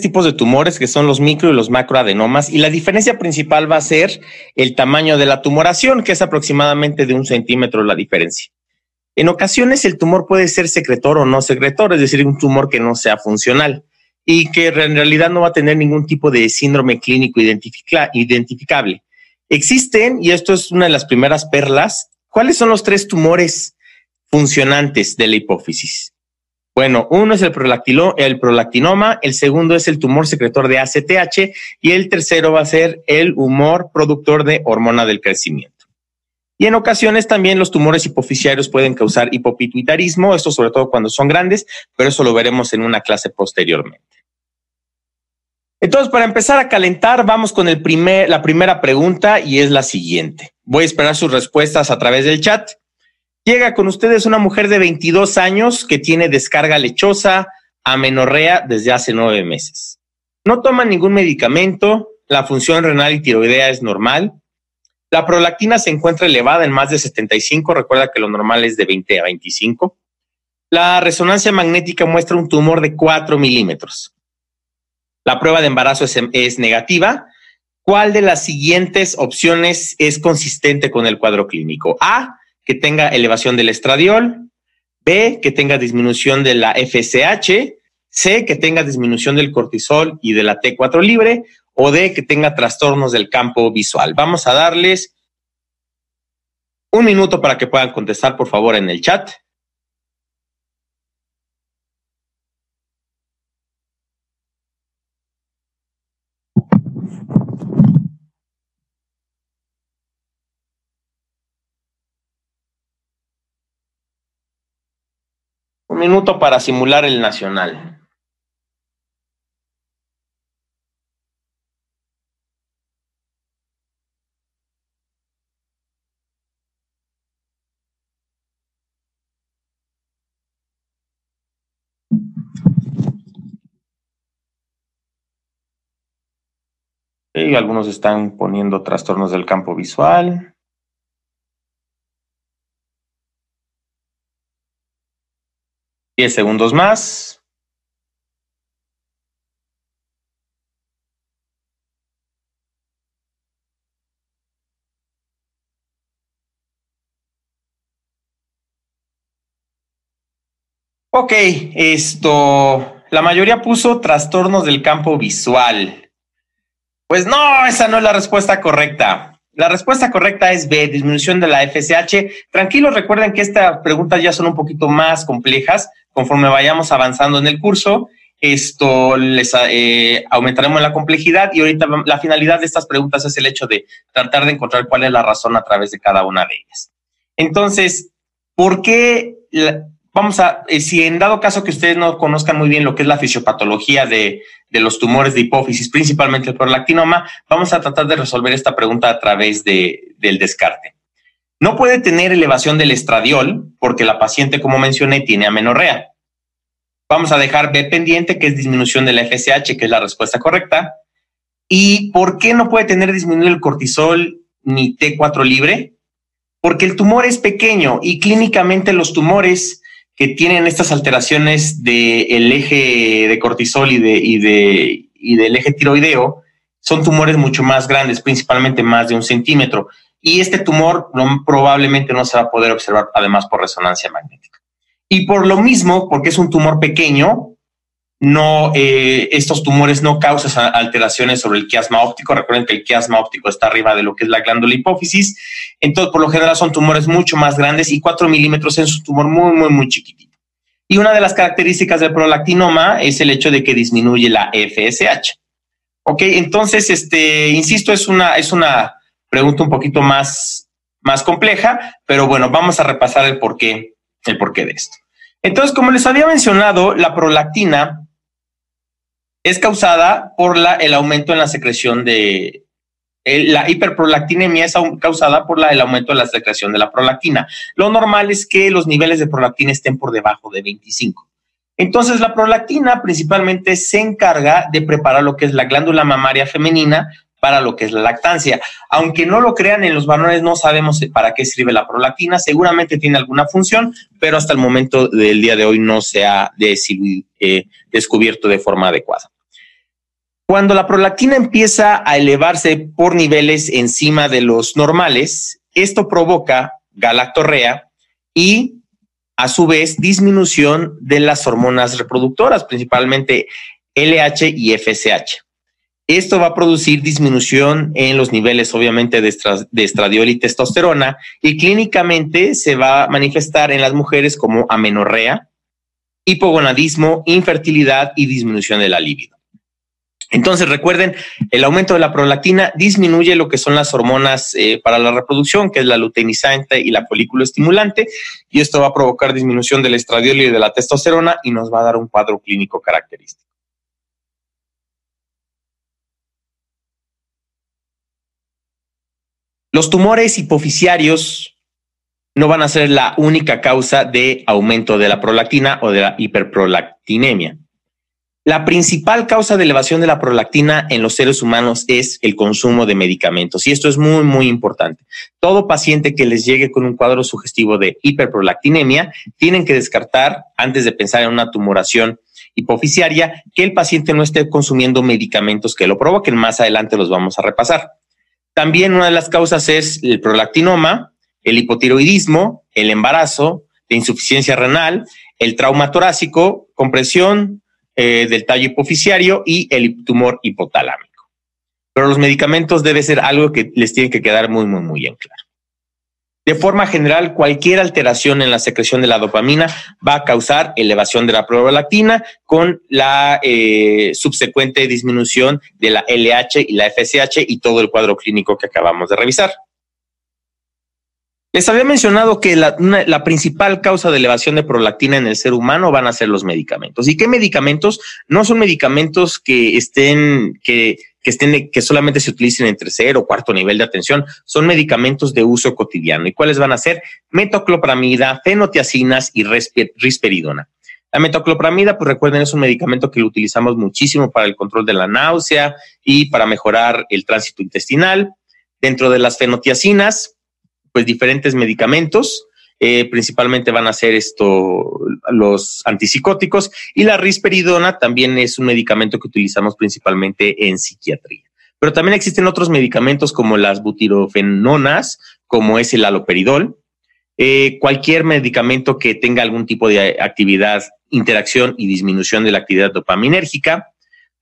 tipos de tumores que son los micro y los macroadenomas y la diferencia principal va a ser el tamaño de la tumoración, que es aproximadamente de un centímetro la diferencia. En ocasiones el tumor puede ser secretor o no secretor, es decir, un tumor que no sea funcional y que en realidad no va a tener ningún tipo de síndrome clínico identificable. Existen, y esto es una de las primeras perlas, ¿cuáles son los tres tumores funcionantes de la hipófisis? Bueno, uno es el, el prolactinoma, el segundo es el tumor secretor de ACTH y el tercero va a ser el humor productor de hormona del crecimiento. Y en ocasiones también los tumores hipofisiarios pueden causar hipopituitarismo, esto sobre todo cuando son grandes, pero eso lo veremos en una clase posteriormente. Entonces, para empezar a calentar, vamos con la primera pregunta y es la siguiente. Voy a esperar sus respuestas a través del chat. Llega con ustedes una mujer de 22 años que tiene descarga lechosa, amenorrea desde hace nueve meses. No toma ningún medicamento, la función renal y tiroidea es normal, la prolactina se encuentra elevada en más de 75, recuerda que lo normal es de 20 a 25. La resonancia magnética muestra un tumor de 4 milímetros. La prueba de embarazo es, es, negativa. ¿Cuál de las siguientes opciones es consistente con el cuadro clínico? A, que tenga elevación del estradiol. B, que tenga disminución de la FSH. C, que tenga disminución del cortisol y de la T4 libre o de que tenga trastornos del campo visual. Vamos a darles un minuto para que puedan contestar, por favor, en el chat. Un minuto para simular el nacional. Algunos están poniendo trastornos del campo visual. Diez segundos más. Ok, esto, la mayoría puso trastornos del campo visual. Pues no, esa no es la respuesta correcta. La respuesta correcta es B, disminución de la FSH. Tranquilos, recuerden que estas preguntas ya son un poquito más complejas. Conforme vayamos avanzando en el curso, esto les eh, aumentaremos la complejidad y ahorita la finalidad de estas preguntas es el hecho de tratar de encontrar cuál es la razón a través de cada una de ellas. Entonces, ¿por qué vamos a, eh, si en dado caso que ustedes no conozcan muy bien lo que es la fisiopatología de, de los tumores de hipófisis, principalmente el prolactinoma, vamos a tratar de resolver esta pregunta a través de, del descarte. No puede tener elevación del estradiol porque la paciente, como mencioné, tiene amenorrea. Vamos a dejar B pendiente, que es disminución de la FSH, que es la respuesta correcta. ¿Y por qué no puede tener disminuido el cortisol ni T4 libre? Porque el tumor es pequeño y clínicamente los tumores que tienen estas alteraciones del eje de cortisol y, de, y, de, y del eje tiroideo son tumores mucho más grandes, principalmente más de un centímetro. Y este tumor probablemente no se va a poder observar además por resonancia magnética. Y por lo mismo, porque es un tumor pequeño, no, eh, estos tumores no causan alteraciones sobre el quiasma óptico. Recuerden que el quiasma óptico está arriba de lo que es la glándula hipófisis. Entonces, por lo general son tumores mucho más grandes y 4 milímetros es un tumor muy, muy, muy chiquitito. Y una de las características del prolactinoma es el hecho de que disminuye la FSH. Ok, entonces, este, insisto, es una, es una pregunta un poquito más, más compleja, pero bueno, vamos a repasar el porqué, el porqué de esto. Entonces, como les había mencionado, la prolactina es causada por la, el aumento en la secreción de... la hiperprolactinemia es causada por la, el aumento de la secreción de la prolactina. Lo normal es que los niveles de prolactina estén por debajo de 25. Entonces, la prolactina principalmente se encarga de preparar lo que es la glándula mamaria femenina para lo que es la lactancia. Aunque no lo crean, en los varones no sabemos para qué sirve la prolactina. Seguramente tiene alguna función, pero hasta el momento del día de hoy no se ha eh, descubierto de forma adecuada. Cuando la prolactina empieza a elevarse por niveles encima de los normales, esto provoca galactorrea y a su vez disminución de las hormonas reproductoras, principalmente LH y FSH. Esto va a producir disminución en los niveles, obviamente, de, estradiol y testosterona y clínicamente se va a manifestar en las mujeres como amenorrea, hipogonadismo, infertilidad y disminución de la libido. Entonces, recuerden, el aumento de la prolactina disminuye lo que son las hormonas eh, para la reproducción, que es la luteinizante y la folículo estimulante, y esto va a provocar disminución del estradiol y de la testosterona y nos va a dar un cuadro clínico característico. Los tumores hipoficiarios no van a ser la única causa de aumento de la prolactina o de la hiperprolactinemia. La principal causa de elevación de la prolactina en los seres humanos es el consumo de medicamentos y esto es muy, muy importante. Todo paciente que les llegue con un cuadro sugestivo de hiperprolactinemia tienen que descartar, antes de pensar en una tumoración hipoficiaria, que el paciente no esté consumiendo medicamentos que lo provoquen. Más adelante los vamos a repasar. También una de las causas es el prolactinoma, el hipotiroidismo, el embarazo, la insuficiencia renal, el trauma torácico, compresión eh, del tallo hipoficiario y el tumor hipotalámico. Pero los medicamentos debe ser algo que les tiene que quedar muy, muy, muy bien claro. De forma general, cualquier alteración en la secreción de la dopamina va a causar elevación de la prolactina con la eh, subsecuente disminución de la LH y la FSH y todo el cuadro clínico que acabamos de revisar. Les había mencionado que la, la, principal causa de elevación de prolactina en el ser humano van a ser los medicamentos. ¿Y qué medicamentos? No son medicamentos que estén, que que, estén, que solamente se utilicen en tercer o cuarto nivel de atención, son medicamentos de uso cotidiano. ¿Y cuáles van a ser? Metoclopramida, fenotiacinas y risperidona. La metoclopramida, pues recuerden, es un medicamento que lo utilizamos muchísimo para el control de la náusea y para mejorar el tránsito intestinal. Dentro de las fenotiacinas, pues diferentes medicamentos eh, principalmente van a ser esto los antipsicóticos y la risperidona también es un medicamento que utilizamos principalmente en psiquiatría. Pero también existen otros medicamentos como las butirofenonas, como es el aloperidol, eh, cualquier medicamento que tenga algún tipo de actividad, interacción y disminución de la actividad dopaminérgica,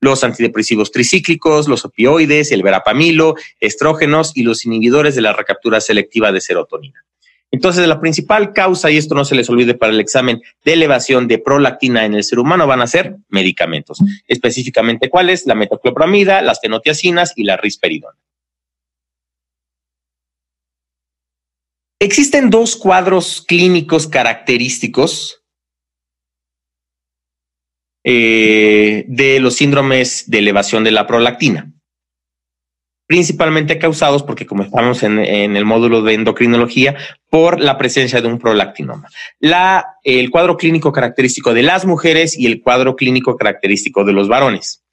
los antidepresivos tricíclicos, los opioides, el verapamilo, estrógenos y los inhibidores de la recaptura selectiva de serotonina. Entonces, la principal causa, y esto no se les olvide para el examen de elevación de prolactina en el ser humano, van a ser medicamentos. Específicamente, ¿cuáles? La metoclopramida, las fenotiacinas y la risperidona. Existen dos cuadros clínicos característicos eh, de los síndromes de elevación de la prolactina principalmente causados, porque como estamos en, el módulo de endocrinología, por la presencia de un prolactinoma. La, el cuadro clínico característico de las mujeres y el cuadro clínico característico de los varones.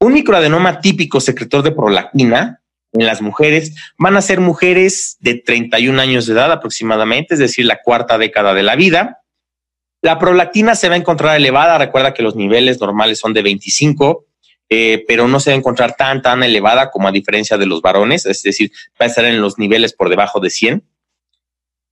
Un microadenoma típico secretor de prolactina en las mujeres van a ser mujeres de 31 años de edad aproximadamente, es decir, la cuarta década de la vida. La prolactina se va a encontrar elevada, recuerda que los niveles normales son de 25 eh, pero no se va a encontrar tan, tan elevada como a diferencia de los varones, es decir, va a estar en los niveles por debajo de 100.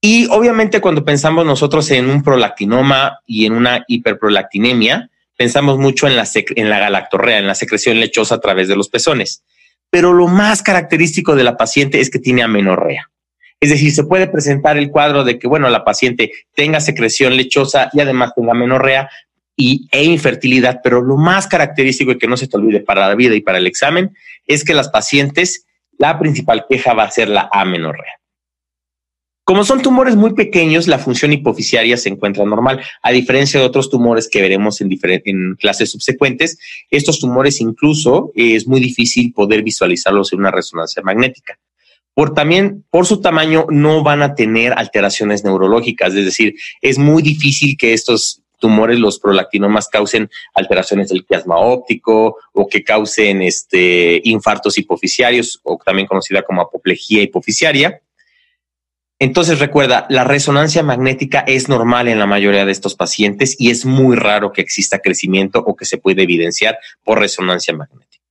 Y obviamente cuando pensamos nosotros en un prolactinoma y en una hiperprolactinemia, pensamos mucho en la, en la galactorrea, en la secreción lechosa a través de los pezones. Pero lo más característico de la paciente es que tiene amenorrea. Es decir, se puede presentar el cuadro de que, bueno, la paciente tenga secreción lechosa y además tenga amenorrea, y, e infertilidad, pero lo más característico y que no se te olvide para la vida y para el examen es que las pacientes, la principal queja va a ser la amenorrea. Como son tumores muy pequeños, la función hipoficiaria se encuentra normal, a diferencia de otros tumores que veremos en, en clases subsecuentes. Estos tumores incluso es muy difícil poder visualizarlos en una resonancia magnética. Por también, por su tamaño, no van a tener alteraciones neurológicas, es decir, es muy difícil que estos tumores, los prolactinomas, causen alteraciones del plasma óptico o que causen este, infartos hipoficiarios o también conocida como apoplejía hipoficiaria. Entonces recuerda, la resonancia magnética es normal en la mayoría de estos pacientes y es muy raro que exista crecimiento o que se pueda evidenciar por resonancia magnética.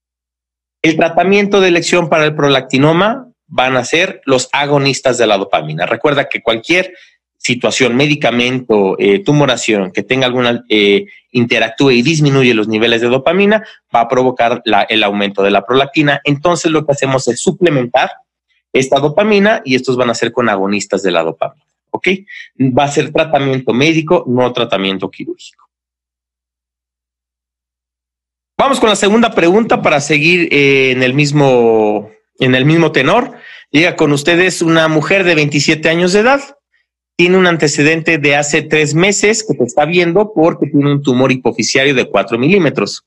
El tratamiento de elección para el prolactinoma van a ser los agonistas de la dopamina. Recuerda que cualquier situación, medicamento, eh, tumoración que tenga alguna, eh, interactúe y disminuye los niveles de dopamina, va a provocar el aumento de la prolactina. Entonces lo que hacemos es suplementar esta dopamina y estos van a ser con agonistas de la dopamina. ¿Ok? Va a ser tratamiento médico, no tratamiento quirúrgico. Vamos con la segunda pregunta para seguir eh, en el mismo en el mismo tenor. Llega con ustedes una mujer de 27 años de edad. Tiene un antecedente de hace tres meses que te está viendo porque tiene un tumor hipoficiario de 4 milímetros.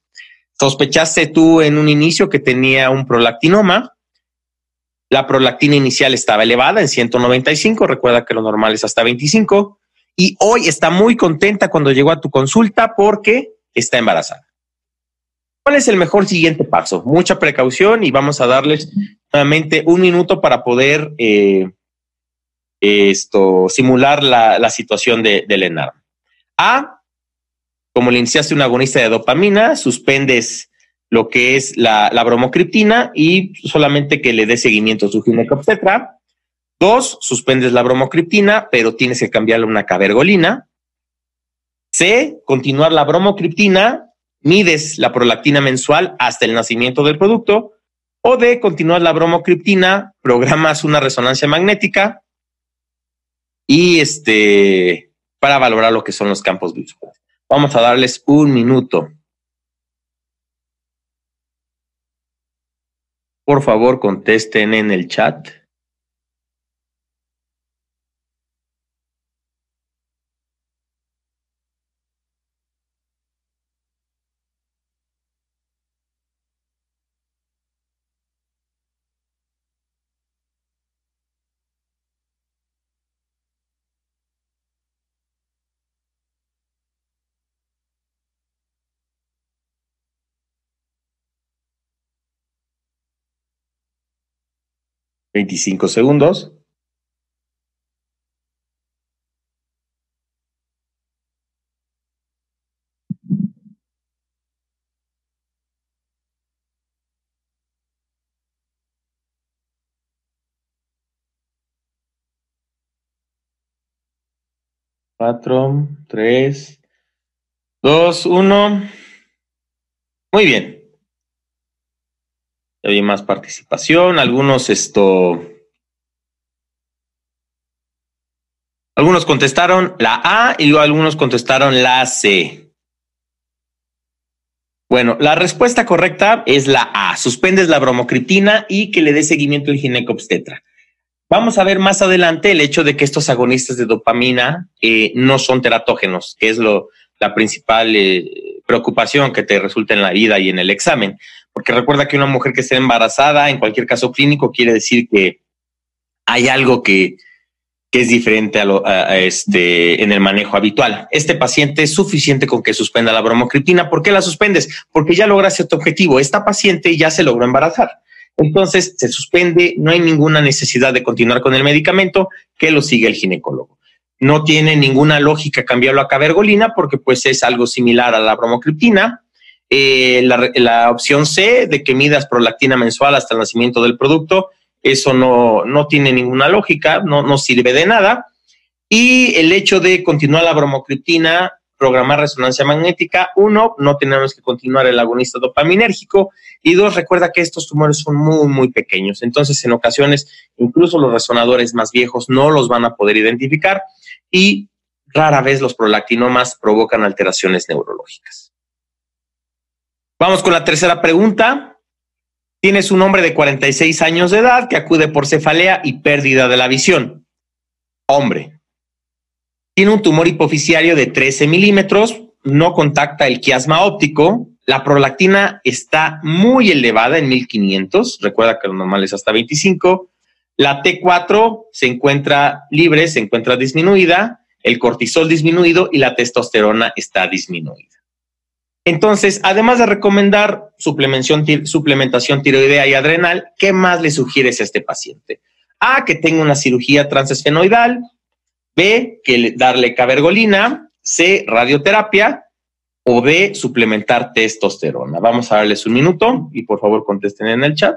Sospechaste tú en un inicio que tenía un prolactinoma la prolactina inicial estaba elevada en 195, recuerda que lo normal es hasta 25, y hoy está muy contenta cuando llegó a tu consulta porque está embarazada. ¿Cuál es el mejor siguiente paso? Mucha precaución y vamos a darles nuevamente un minuto para poder eh, esto, simular la, situación de, del ENARM. A, como le iniciaste un agonista de dopamina, suspendes lo que es la, bromocriptina y solamente que le dé seguimiento a su ginecobstetra. Dos, suspendes la bromocriptina, pero tienes que cambiarle una cabergolina. C, continuar la bromocriptina, mides la prolactina mensual hasta el nacimiento del producto. O D, continuar la bromocriptina, programas una resonancia magnética y este, para valorar lo que son los campos visuales. Vamos a darles un minuto. Por favor, contesten en el chat. Veinticinco segundos. Cuatro, tres, dos, uno. Muy bien hay más participación, algunos esto... Algunos contestaron la A y algunos contestaron la C. Bueno, la respuesta correcta es la A. Suspendes la bromocriptina y que le dé seguimiento el ginecobstetra. Vamos a ver más adelante el hecho de que estos agonistas de dopamina eh, no son teratógenos, que es lo, la principal eh, preocupación que te resulta en la vida y en el examen porque recuerda que una mujer que esté embarazada, en cualquier caso clínico, quiere decir que hay algo que, es diferente a, este, en el manejo habitual. Este paciente es suficiente con que suspenda la bromocriptina. ¿Por qué la suspendes? Porque ya logra cierto objetivo. Esta paciente ya se logró embarazar. Entonces se suspende, no hay ninguna necesidad de continuar con el medicamento, que lo sigue el ginecólogo. No tiene ninguna lógica cambiarlo a cabergolina porque pues es algo similar a la bromocriptina eh, la, opción C de que midas prolactina mensual hasta el nacimiento del producto, eso no, no tiene ninguna lógica, no, no sirve de nada. Y el hecho de continuar la bromocriptina, programar resonancia magnética, uno, no tenemos que continuar el agonista dopaminérgico y dos, recuerda que estos tumores son muy, muy pequeños. Entonces, en ocasiones, incluso los resonadores más viejos no los van a poder identificar y rara vez los prolactinomas provocan alteraciones neurológicas. Vamos con la tercera pregunta. Tienes un hombre de 46 años de edad que acude por cefalea y pérdida de la visión. Hombre. Tiene un tumor hipoficiario de 13 milímetros, no contacta el quiasma óptico, la prolactina está muy elevada en 1500, recuerda que lo normal es hasta 25, la T4 se encuentra libre, se encuentra disminuida, el cortisol disminuido y la testosterona está disminuida. Entonces, además de recomendar suplementación, tiroidea y adrenal, ¿qué más le sugieres a este paciente? A, que tenga una cirugía transesfenoidal. B, que darle cabergolina. C, radioterapia. o de suplementar testosterona? Vamos a darles un minuto y por favor contesten en el chat.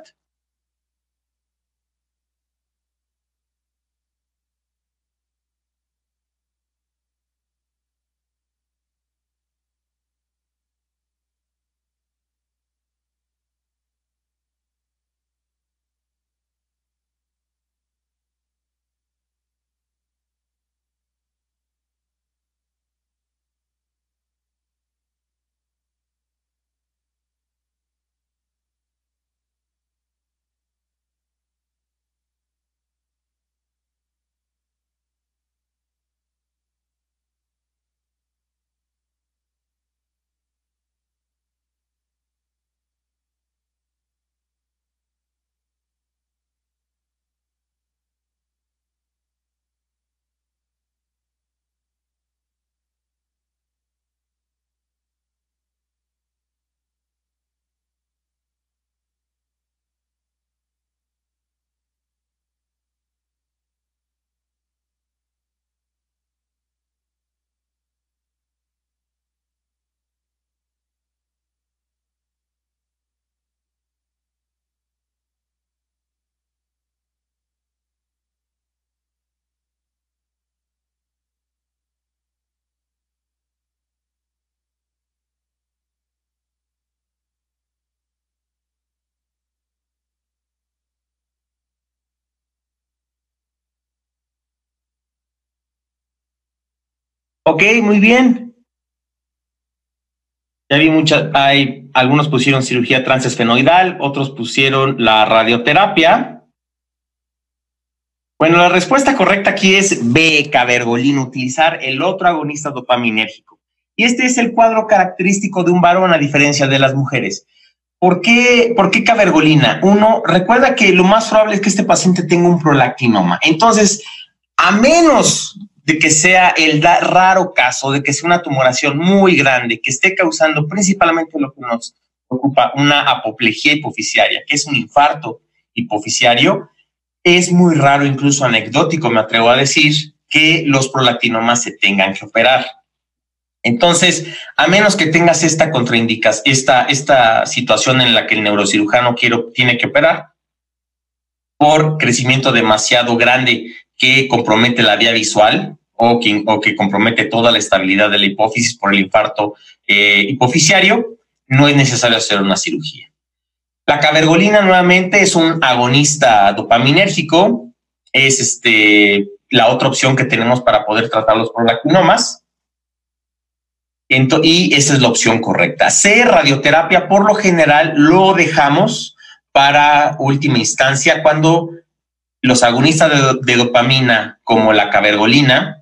Ok, muy bien. Ya vi muchas, hay, algunos pusieron cirugía transesfenoidal, otros pusieron la radioterapia. Bueno, la respuesta correcta aquí es B, cabergolina, utilizar el otro agonista dopaminérgico. Y este es el cuadro característico de un varón a diferencia de las mujeres. ¿Por qué, ¿Por qué cabergolina? Uno, recuerda que lo más probable es que este paciente tenga un prolactinoma. Entonces, a menos de que sea el raro caso de que sea una tumoración muy grande que esté causando principalmente lo que nos ocupa una apoplejía hipoficiaria, que es un infarto hipoficiario, es muy raro, incluso anecdótico, me atrevo a decir, que los prolactinomas se tengan que operar. Entonces, a menos que tengas esta contraindicación, esta, esta situación en la que el neurocirujano quiero, tiene que operar por crecimiento demasiado grande que compromete la vía visual o que, compromete toda la estabilidad de la hipófisis por el infarto eh, no es necesario hacer una cirugía. La cabergolina nuevamente es un agonista dopaminérgico, es este, la otra opción que tenemos para poder tratar los prolactinomas. y esa es la opción correcta. C, radioterapia, por lo general lo dejamos para última instancia cuando los agonistas de, dopamina como la cabergolina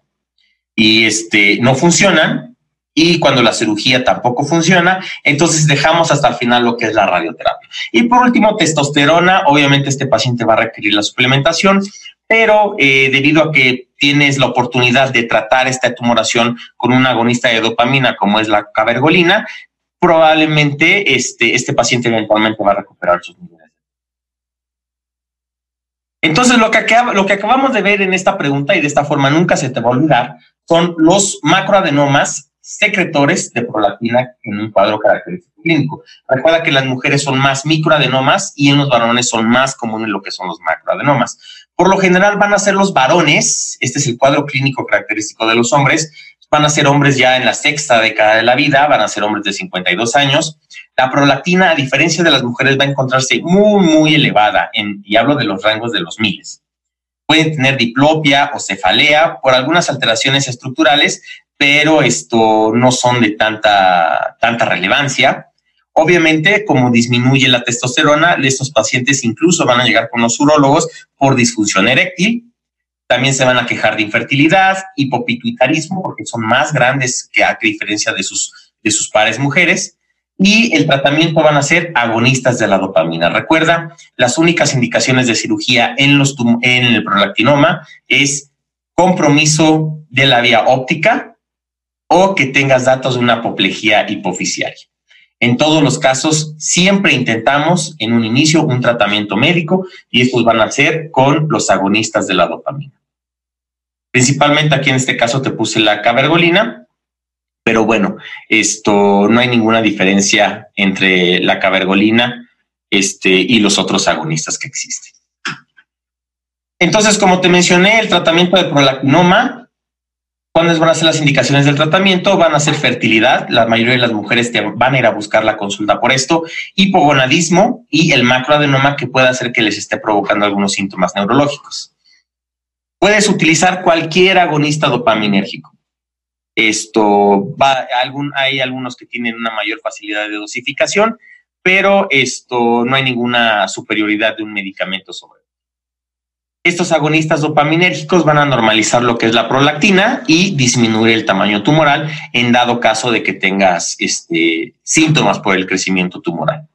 y este, no funcionan y cuando la cirugía tampoco funciona, entonces dejamos hasta el final lo que es la radioterapia. Y por último, testosterona, obviamente este paciente va a requerir la suplementación, pero eh, debido a que tienes la oportunidad de tratar esta tumoración con un agonista de dopamina como es la cabergolina, probablemente este, este paciente eventualmente va a recuperar sus niveles entonces, lo que, lo que acabamos de ver en esta pregunta, y de esta forma nunca se te va a olvidar, son los macroadenomas secretores de prolactina en un cuadro característico clínico. Recuerda que las mujeres son más microadenomas y en los varones son más comunes lo que son los macroadenomas. Por lo general van a ser los varones, este es el cuadro clínico característico de los hombres, van a ser hombres ya en la sexta década de la vida, van a ser hombres de 52 años, la prolactina, a diferencia de las mujeres, va a encontrarse muy, muy elevada, en, y hablo de los rangos de los miles. Pueden tener diplopia o cefalea por algunas alteraciones estructurales, pero esto no son de tanta, tanta relevancia. Obviamente, como disminuye la testosterona, estos pacientes incluso van a llegar con los urólogos por disfunción eréctil. También se van a quejar de infertilidad, hipopituitarismo, porque son más grandes que a diferencia de sus, de sus pares mujeres y el tratamiento van a ser agonistas de la dopamina. Recuerda, las únicas indicaciones de cirugía en, el prolactinoma es compromiso de la vía óptica o que tengas datos de una apoplejía hipoficiaria. En todos los casos, siempre intentamos en un inicio un tratamiento médico y estos van a ser con los agonistas de la dopamina. Principalmente aquí en este caso te puse la cabergolina, Pero bueno, esto no hay ninguna diferencia entre la cabergolina este, y los otros agonistas que existen. Entonces, como te mencioné, el tratamiento de prolactinoma, ¿cuáles van a ser las indicaciones del tratamiento? Van a ser fertilidad, la mayoría de las mujeres van a ir a buscar la consulta por esto, hipogonadismo y el macroadenoma que puede hacer que les esté provocando algunos síntomas neurológicos. Puedes utilizar cualquier agonista dopaminérgico. Esto va, algún, hay algunos que tienen una mayor facilidad de dosificación, pero esto no hay ninguna superioridad de un medicamento sobre. Estos agonistas dopaminérgicos van a normalizar lo que es la prolactina y disminuir el tamaño tumoral en dado caso de que tengas este, síntomas por el crecimiento tumoral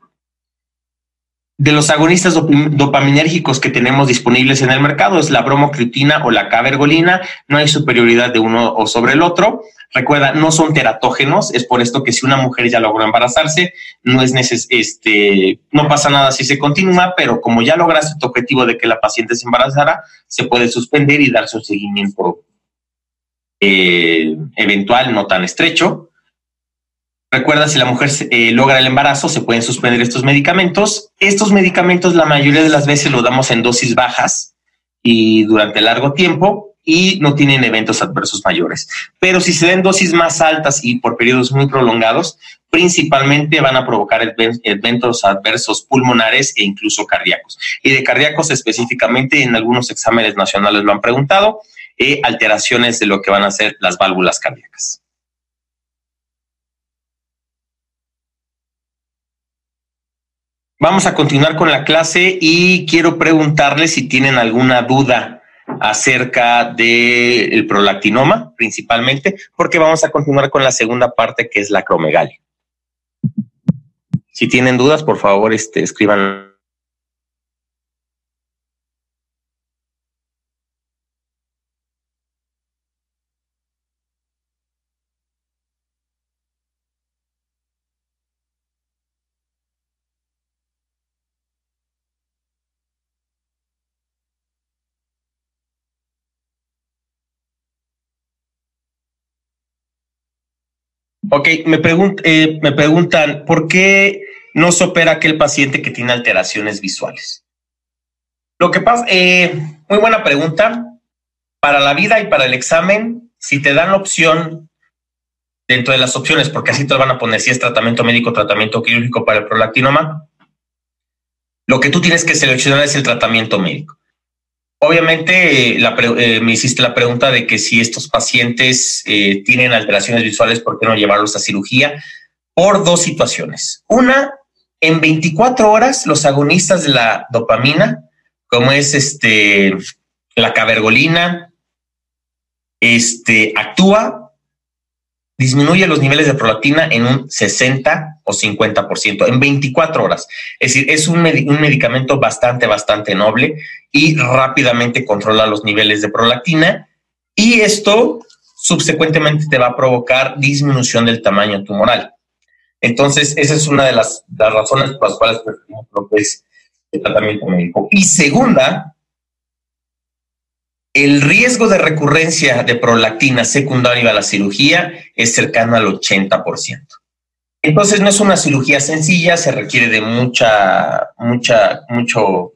de los agonistas dopaminérgicos que tenemos disponibles en el mercado es la bromocriptina o la cabergolina. No hay superioridad de uno o sobre el otro. Recuerda, no son teratógenos. Es por esto que si una mujer ya logró embarazarse, no es este, no pasa nada si se continúa, pero como ya lograste tu objetivo de que la paciente se embarazara, se puede suspender y darse un seguimiento eh, eventual, no tan estrecho. Recuerda, si la mujer eh, logra el embarazo, se pueden suspender estos medicamentos. Estos medicamentos la mayoría de las veces lo damos en dosis bajas y durante largo tiempo y no tienen eventos adversos mayores. Pero si se den dosis más altas y por periodos muy prolongados, principalmente van a provocar eventos adversos pulmonares e incluso cardíacos. Y de cardíacos específicamente en algunos exámenes nacionales lo han preguntado, eh, alteraciones de lo que van a ser las válvulas cardíacas. Vamos a continuar con la clase y quiero preguntarles si tienen alguna duda acerca del prolactinoma, principalmente, porque vamos a continuar con la segunda parte que es la acromegalia. Si tienen dudas, por favor, este, escriban Ok, me, eh, me preguntan, ¿por qué no se opera aquel paciente que tiene alteraciones visuales? Lo que pasa, eh, muy buena pregunta. Para la vida y para el examen, si te dan opción dentro de las opciones, porque así te van a poner si es tratamiento médico, tratamiento quirúrgico para el prolactinoma, lo que tú tienes que seleccionar es el tratamiento médico. Obviamente eh, me hiciste la pregunta de que si estos pacientes eh, tienen alteraciones visuales, ¿por qué no llevarlos a cirugía? Por dos situaciones. Una, en 24 horas los agonistas de la dopamina, como es este, la cabergolina, este, actúa disminuye los niveles de prolactina en un 60 o 50% en 24 horas. Es decir, es un, medicamento bastante, bastante noble y rápidamente controla los niveles de prolactina y esto subsecuentemente te va a provocar disminución del tamaño tumoral. Entonces, esa es una de las, razones por las cuales que es el tratamiento médico. Y segunda, el riesgo de recurrencia de prolactina secundaria a la cirugía es cercano al 80%. Entonces no es una cirugía sencilla, se requiere de mucha, mucha, mucho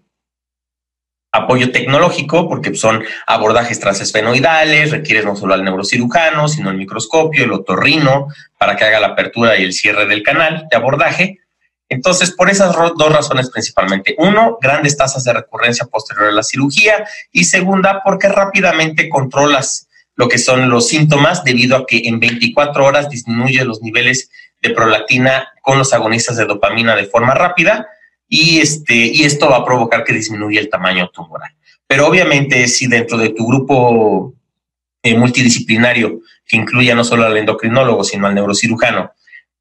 apoyo tecnológico porque son abordajes transesfenoidales, requieres no solo al neurocirujano, sino el microscopio, el otorrino, para que haga la apertura y el cierre del canal de abordaje. Entonces, por esas dos razones principalmente. Uno, grandes tasas de recurrencia posterior a la cirugía. Y segunda, porque rápidamente controlas lo que son los síntomas debido a que en 24 horas disminuye los niveles de prolactina con los agonistas de dopamina de forma rápida y, este, y esto va a provocar que disminuya el tamaño tumoral. Pero obviamente si dentro de tu grupo eh, multidisciplinario, que incluya no solo al endocrinólogo, sino al neurocirujano,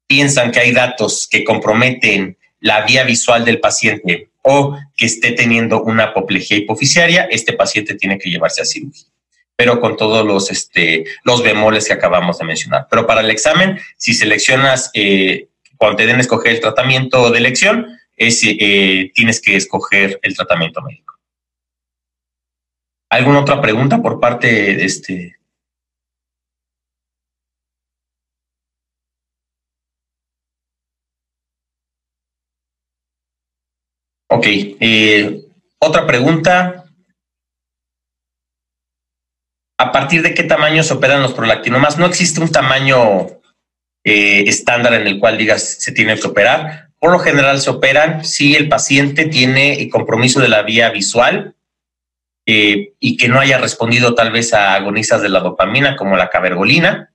piensan que hay datos que comprometen la vía visual del paciente o que esté teniendo una apoplejía hipoficiaria, este paciente tiene que llevarse a cirugía, pero con todos los, este, los bemoles que acabamos de mencionar. Pero para el examen, si seleccionas, eh, cuando te den escoger el tratamiento de elección, es, eh, tienes que escoger el tratamiento médico. ¿Alguna otra pregunta por parte de este, Ok, eh, otra pregunta. ¿A partir de qué tamaño se operan los prolactinomas? No existe un tamaño eh, estándar en el cual digas se tiene que operar. Por lo general se operan si el paciente tiene compromiso de la vía visual eh, y que no haya respondido tal vez a agonistas de la dopamina como la cabergolina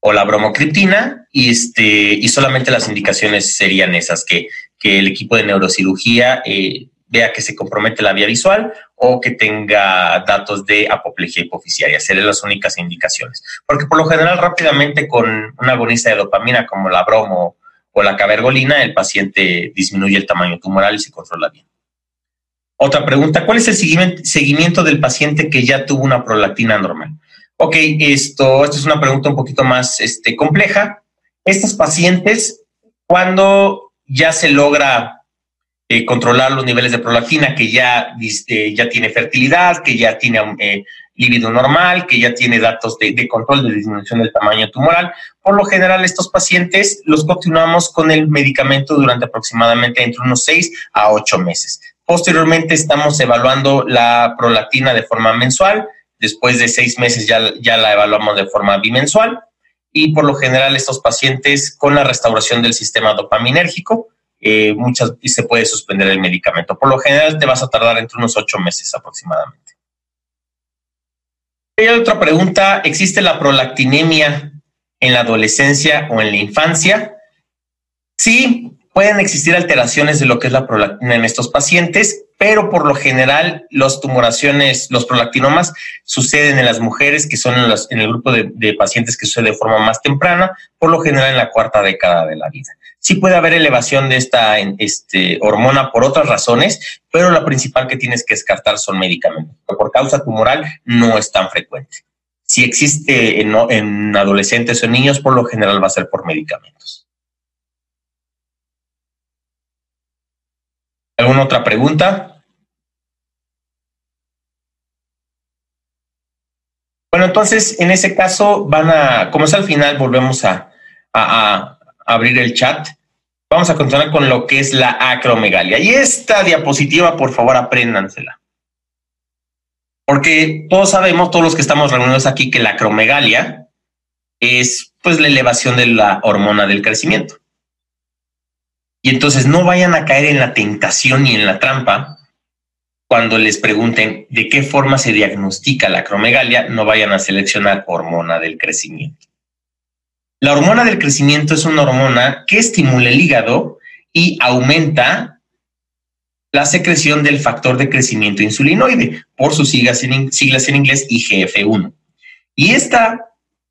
o la bromocriptina y, este, y solamente las indicaciones serían esas, que, que el equipo de neurocirugía eh, vea que se compromete la vía visual o que tenga datos de apoplejía hipoficiaria. Serían las únicas indicaciones. Porque por lo general rápidamente con una agonista de dopamina como la bromo o la cabergolina, el paciente disminuye el tamaño tumoral y se controla bien. Otra pregunta, ¿cuál es el seguimiento del paciente que ya tuvo una prolactina normal? Ok, esto, esto es una pregunta un poquito más este, compleja. Estos pacientes, cuando ya se logra eh, controlar los niveles de prolactina, que ya, este, ya tiene fertilidad, que ya tiene eh, líbido normal, que ya tiene datos de, control de disminución del tamaño tumoral. Por lo general, estos pacientes los continuamos con el medicamento durante aproximadamente entre unos 6 a 8 meses. Posteriormente, estamos evaluando la prolactina de forma mensual Después de seis meses ya, ya la evaluamos de forma bimensual y por lo general estos pacientes con la restauración del sistema dopaminérgico, eh, muchas se puede suspender el medicamento. Por lo general te vas a tardar entre unos ocho meses aproximadamente. Hay otra pregunta, ¿existe la prolactinemia en la adolescencia o en la infancia? Sí, pueden existir alteraciones de lo que es la prolactina en estos pacientes, pero por lo general los tumoraciones, los prolactinomas suceden en las mujeres que son en, el grupo de, pacientes que sucede de forma más temprana, por lo general en la cuarta década de la vida. Sí puede haber elevación de esta este, hormona por otras razones, pero la principal que tienes que descartar son medicamentos. Por causa tumoral no es tan frecuente. Si existe en adolescentes o niños, por lo general va a ser por medicamentos. ¿Alguna otra pregunta? Bueno, entonces en ese caso van a, como es al final, volvemos a, abrir el chat. Vamos a continuar con lo que es la acromegalia. Y esta diapositiva, por favor, apréndansela. Porque todos sabemos, todos los que estamos reunidos aquí, que la acromegalia es pues la elevación de la hormona del crecimiento. Y entonces no vayan a caer en la tentación y en la trampa cuando les pregunten de qué forma se diagnostica la acromegalia, no vayan a seleccionar hormona del crecimiento. La hormona del crecimiento es una hormona que estimula el hígado y aumenta la secreción del factor de crecimiento insulinoide, por sus siglas en, siglas en inglés IGF-1. Y esta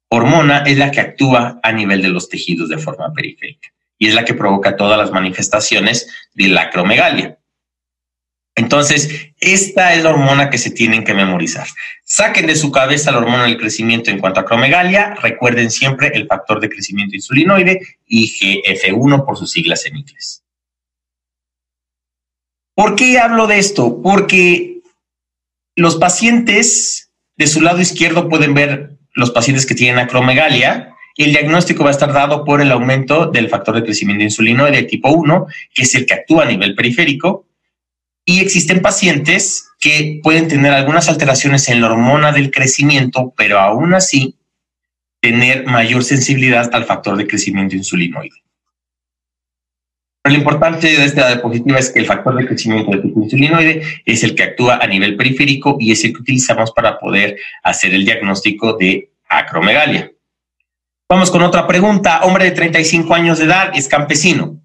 hormona es la que actúa a nivel de los tejidos de forma periférica y es la que provoca todas las manifestaciones de la acromegalia. Entonces, esta es la hormona que se tienen que memorizar. Saquen de su cabeza la hormona del crecimiento en cuanto a acromegalia. Recuerden siempre el factor de crecimiento insulinoide, IGF-1 por sus siglas en inglés. ¿Por qué hablo de esto? Porque los pacientes de su lado izquierdo pueden ver los pacientes que tienen acromegalia el diagnóstico va a estar dado por el aumento del factor de crecimiento insulinoide tipo 1, que es el que actúa a nivel periférico, y existen pacientes que pueden tener algunas alteraciones en la hormona del crecimiento, pero aún así tener mayor sensibilidad al factor de crecimiento insulinoide. Lo importante de esta diapositiva es que el factor de crecimiento del tipo insulinoide es el que actúa a nivel periférico y es el que utilizamos para poder hacer el diagnóstico de acromegalia. Vamos con otra pregunta. Hombre de 35 años de edad, es campesino.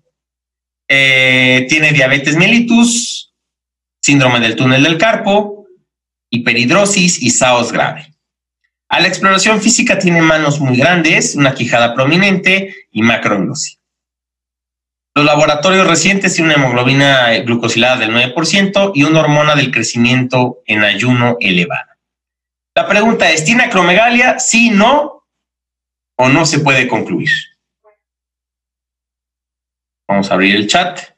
Eh, tiene diabetes mellitus, síndrome del túnel del carpo, hiperhidrosis y SAOS grave. A la exploración física tiene manos muy grandes, una quijada prominente y macroglosia. Los laboratorios recientes tienen una hemoglobina glucosilada del 9% y una hormona del crecimiento en ayuno elevada. La pregunta es, ¿tiene acromegalia? Sí, no, o no se puede concluir. Vamos a abrir el chat.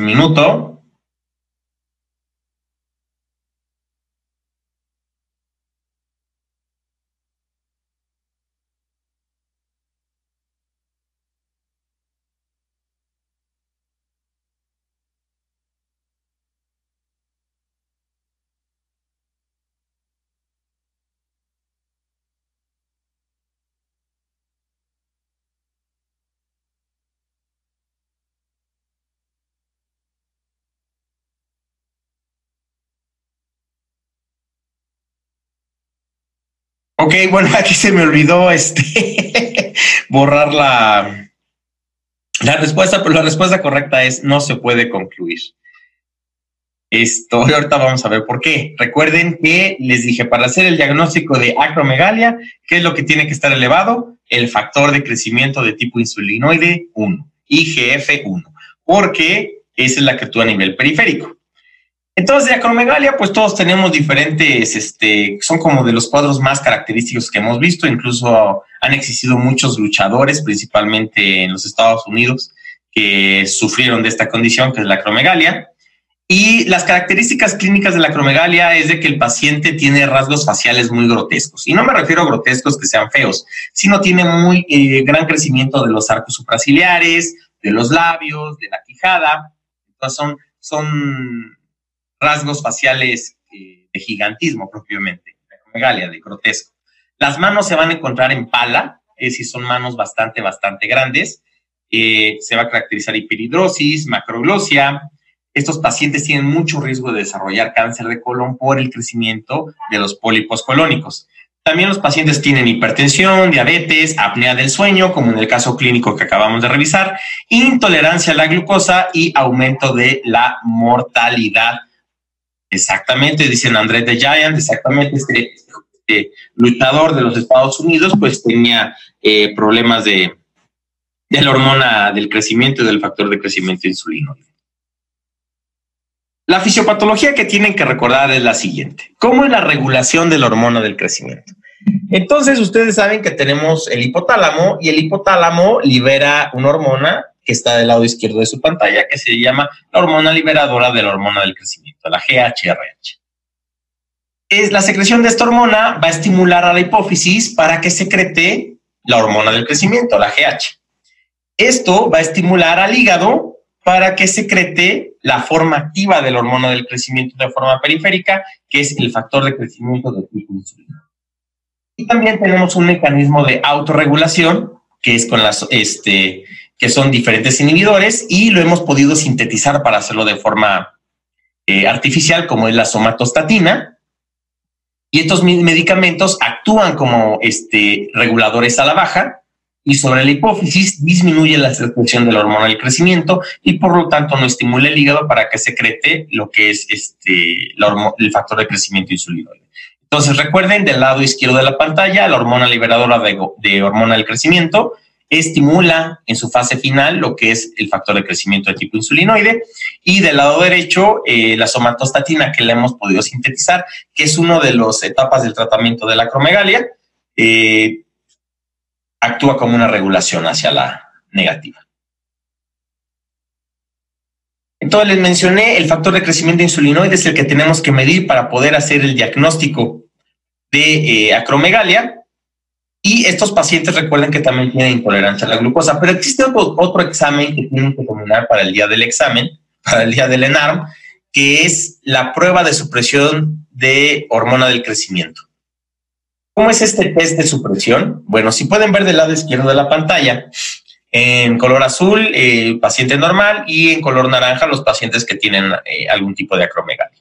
minuto. Ok, bueno, aquí se me olvidó este borrar la, la respuesta, pero la respuesta correcta es no se puede concluir. Esto, ahorita vamos a ver por qué. Recuerden que les dije, para hacer el diagnóstico de acromegalia, ¿qué es lo que tiene que estar elevado? El factor de crecimiento de tipo insulinoide 1, IGF-1, porque esa es la que actúa a nivel periférico. Entonces, de acromegalia, pues todos tenemos diferentes, este, son como de los cuadros más característicos que hemos visto, incluso han existido muchos luchadores, principalmente en los Estados Unidos, que sufrieron de esta condición, que es la acromegalia. Y las características clínicas de la acromegalia es de que el paciente tiene rasgos faciales muy grotescos. Y no me refiero a grotescos que sean feos, sino tiene muy eh, gran crecimiento de los arcos supraciliares, de los labios, de la quijada. Entonces son, son rasgos faciales eh, de gigantismo propiamente, de megalia, de grotesco. Las manos se van a encontrar en pala, es decir, son manos bastante, bastante grandes. Eh, se va a caracterizar hiperidrosis, macroglosia. Estos pacientes tienen mucho riesgo de desarrollar cáncer de colon por el crecimiento de los pólipos colónicos. También los pacientes tienen hipertensión, diabetes, apnea del sueño, como en el caso clínico que acabamos de revisar, intolerancia a la glucosa y aumento de la mortalidad Exactamente, dicen Andrés de Giant, exactamente este, este, luchador de los Estados Unidos, pues tenía eh, problemas de, de la hormona del crecimiento y del factor de crecimiento insulino. La fisiopatología que tienen que recordar es la siguiente. ¿Cómo es la regulación de la hormona del crecimiento? Entonces, ustedes saben que tenemos el hipotálamo y el hipotálamo libera una hormona que está del lado izquierdo de su pantalla, que se llama la hormona liberadora de la hormona del crecimiento, la GHRH. Es, la secreción de esta hormona va a estimular a la hipófisis para que secrete la hormona del crecimiento, la GH. Esto va a estimular al hígado para que secrete la forma activa de la hormona del crecimiento de forma periférica, que es el factor de crecimiento del tipo insulina. Y también tenemos un mecanismo de autorregulación, que es con las, este, que son diferentes inhibidores y lo hemos podido sintetizar para hacerlo de forma eh, artificial, como es la somatostatina. Y estos medicamentos actúan como este, reguladores a la baja y sobre la hipófisis disminuye la secreción de la hormona del crecimiento y por lo tanto no estimula el hígado para que secrete lo que es este, el factor de crecimiento insulinoide. Entonces recuerden del lado izquierdo de la pantalla la hormona liberadora de hormona del crecimiento estimula en su fase final lo que es el factor de crecimiento de tipo insulinoide y del lado derecho eh, la somatostatina que le hemos podido sintetizar, que es una de las etapas del tratamiento de la acromegalia, eh, actúa como una regulación hacia la negativa. Entonces les mencioné el factor de crecimiento insulinoide es el que tenemos que medir para poder hacer el diagnóstico de eh, acromegalia y estos pacientes recuerden que también tienen intolerancia a la glucosa, pero existe otro, examen que tienen que terminar para el día del examen, para el día del ENARM, que es la prueba de supresión de hormona del crecimiento. ¿Cómo es este test de supresión? Bueno, si pueden ver del lado izquierdo de la pantalla, en color azul, el paciente normal y en color naranja, los pacientes que tienen eh, algún tipo de acromegalia.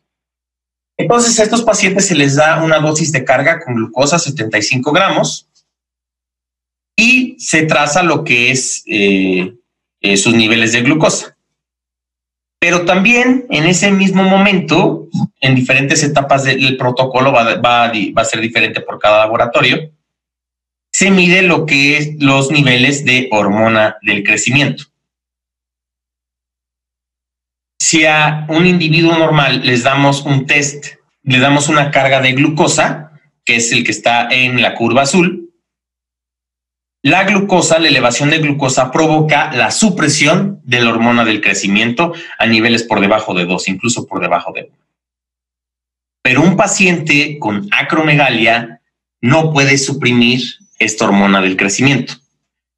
Entonces, a estos pacientes se les da una dosis de carga con glucosa 75 gramos y se traza lo que es eh, eh, sus niveles de glucosa. Pero también en ese mismo momento, en diferentes etapas del protocolo, va, va, a ser diferente por cada laboratorio, se mide lo que es los niveles de hormona del crecimiento. Si a un individuo normal les damos un test, le damos una carga de glucosa, que es el que está en la curva azul, La glucosa, la elevación de glucosa provoca la supresión de la hormona del crecimiento a niveles por debajo de 2, incluso por debajo de 1. Pero un paciente con acromegalia no puede suprimir esta hormona del crecimiento.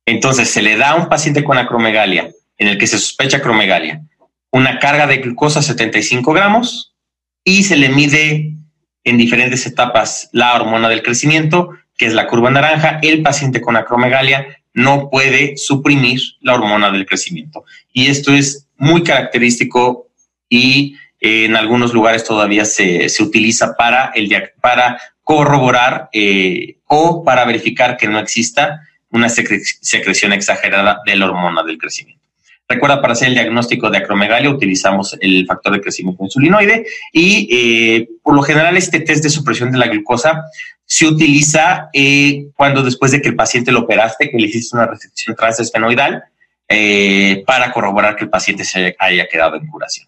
Entonces se le da a un paciente con acromegalia, en el que se sospecha acromegalia, una carga de glucosa 75 gramos y se le mide en diferentes etapas la hormona del crecimiento que es la curva naranja, el paciente con acromegalia no puede suprimir la hormona del crecimiento. Y esto es muy característico y eh, en algunos lugares todavía se, utiliza para, el, para corroborar eh, o para verificar que no exista una secreción exagerada de la hormona del crecimiento. Recuerda, para hacer el diagnóstico de acromegalia utilizamos el factor de crecimiento insulinoide y eh, por lo general este test de supresión de la glucosa se utiliza eh, cuando después de que el paciente lo operaste, que le hiciste una restricción transesfenoidal, eh, para corroborar que el paciente se haya quedado en curación.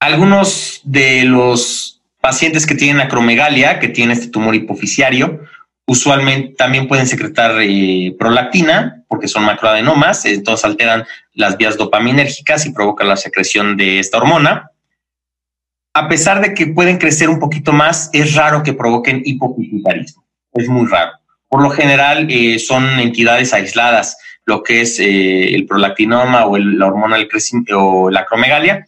Algunos de los pacientes que tienen acromegalia, que tienen este tumor hipofisiario, Usualmente también pueden secretar eh, prolactina porque son macroadenomas, entonces alteran las vías dopaminérgicas y provocan la secreción de esta hormona. A pesar de que pueden crecer un poquito más, es raro que provoquen hipopituitarismo. Es muy raro. Por lo general eh, son entidades aisladas, lo que es eh, el prolactinoma o la hormona del crecimiento o la acromegalia,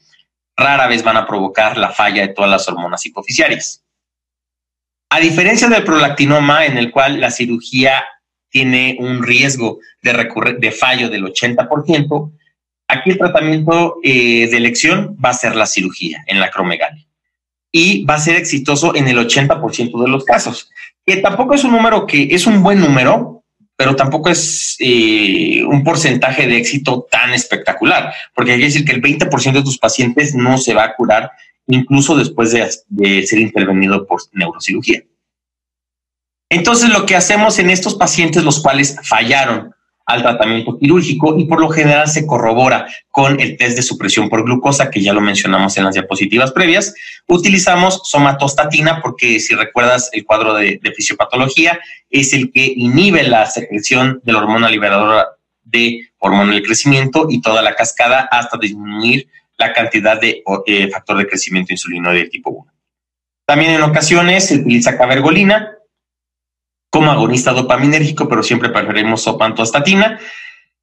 rara vez van a provocar la falla de todas las hormonas hipofisiarias. A diferencia del prolactinoma, en el cual la cirugía tiene un riesgo de, fallo del 80%, aquí el tratamiento eh, de elección va a ser la cirugía en la acromegalia y va a ser exitoso en el 80% de los casos, que tampoco es un número que es un buen número, pero tampoco es eh, un porcentaje de éxito tan espectacular, porque que decir que el 20% de tus pacientes no se va a curar incluso después de, ser intervenido por neurocirugía. Entonces, lo que hacemos en estos pacientes, los cuales fallaron al tratamiento quirúrgico y por lo general se corrobora con el test de supresión por glucosa, que ya lo mencionamos en las diapositivas previas, utilizamos somatostatina porque si recuerdas el cuadro de, de fisiopatología, es el que inhibe la secreción de la hormona liberadora de hormona del crecimiento y toda la cascada hasta disminuir la cantidad de eh, factor de crecimiento insulinoide del tipo 1. También en ocasiones se utiliza cabergolina como agonista dopaminérgico, pero siempre preferimos sopantostatina.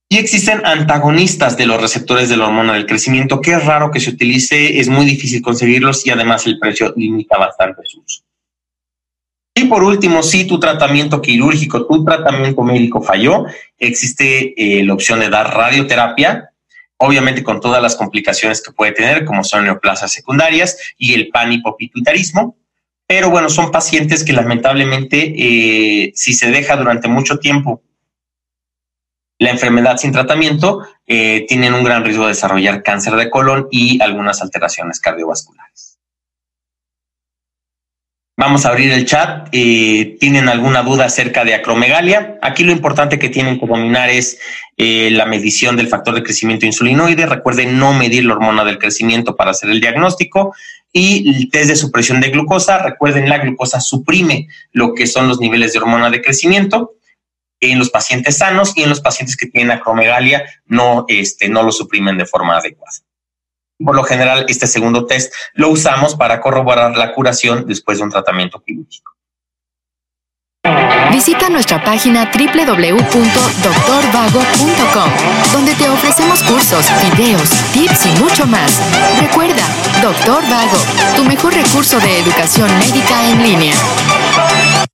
Y existen antagonistas de los receptores de la hormona del crecimiento, que es raro que se utilice, es muy difícil conseguirlos y además el precio limita bastante su uso. Y por último, si tu tratamiento quirúrgico, tu tratamiento médico falló, existe eh, la opción de dar radioterapia obviamente con todas las complicaciones que puede tener, como son neoplasias secundarias y el panhipopituitarismo. Pero bueno, son pacientes que lamentablemente, eh, si se deja durante mucho tiempo la enfermedad sin tratamiento, eh, tienen un gran riesgo de desarrollar cáncer de colon y algunas alteraciones cardiovasculares. Vamos a abrir el chat. ¿Tienen alguna duda acerca de acromegalia? Aquí lo importante que tienen que dominar es eh, la medición del factor de crecimiento insulinoide. Recuerden no medir la hormona del crecimiento para hacer el diagnóstico. Y el test de supresión de glucosa. Recuerden, la glucosa suprime lo que son los niveles de hormona de crecimiento en los pacientes sanos y en los pacientes que tienen acromegalia no, este, no lo suprimen de forma adecuada. Por lo general, este segundo test lo usamos para corroborar la curación después de un tratamiento quirúrgico. Visita nuestra página www.doctorvago.com, donde te ofrecemos cursos, videos, tips y mucho más. Recuerda, Doctor Vago, tu mejor recurso de educación médica en línea.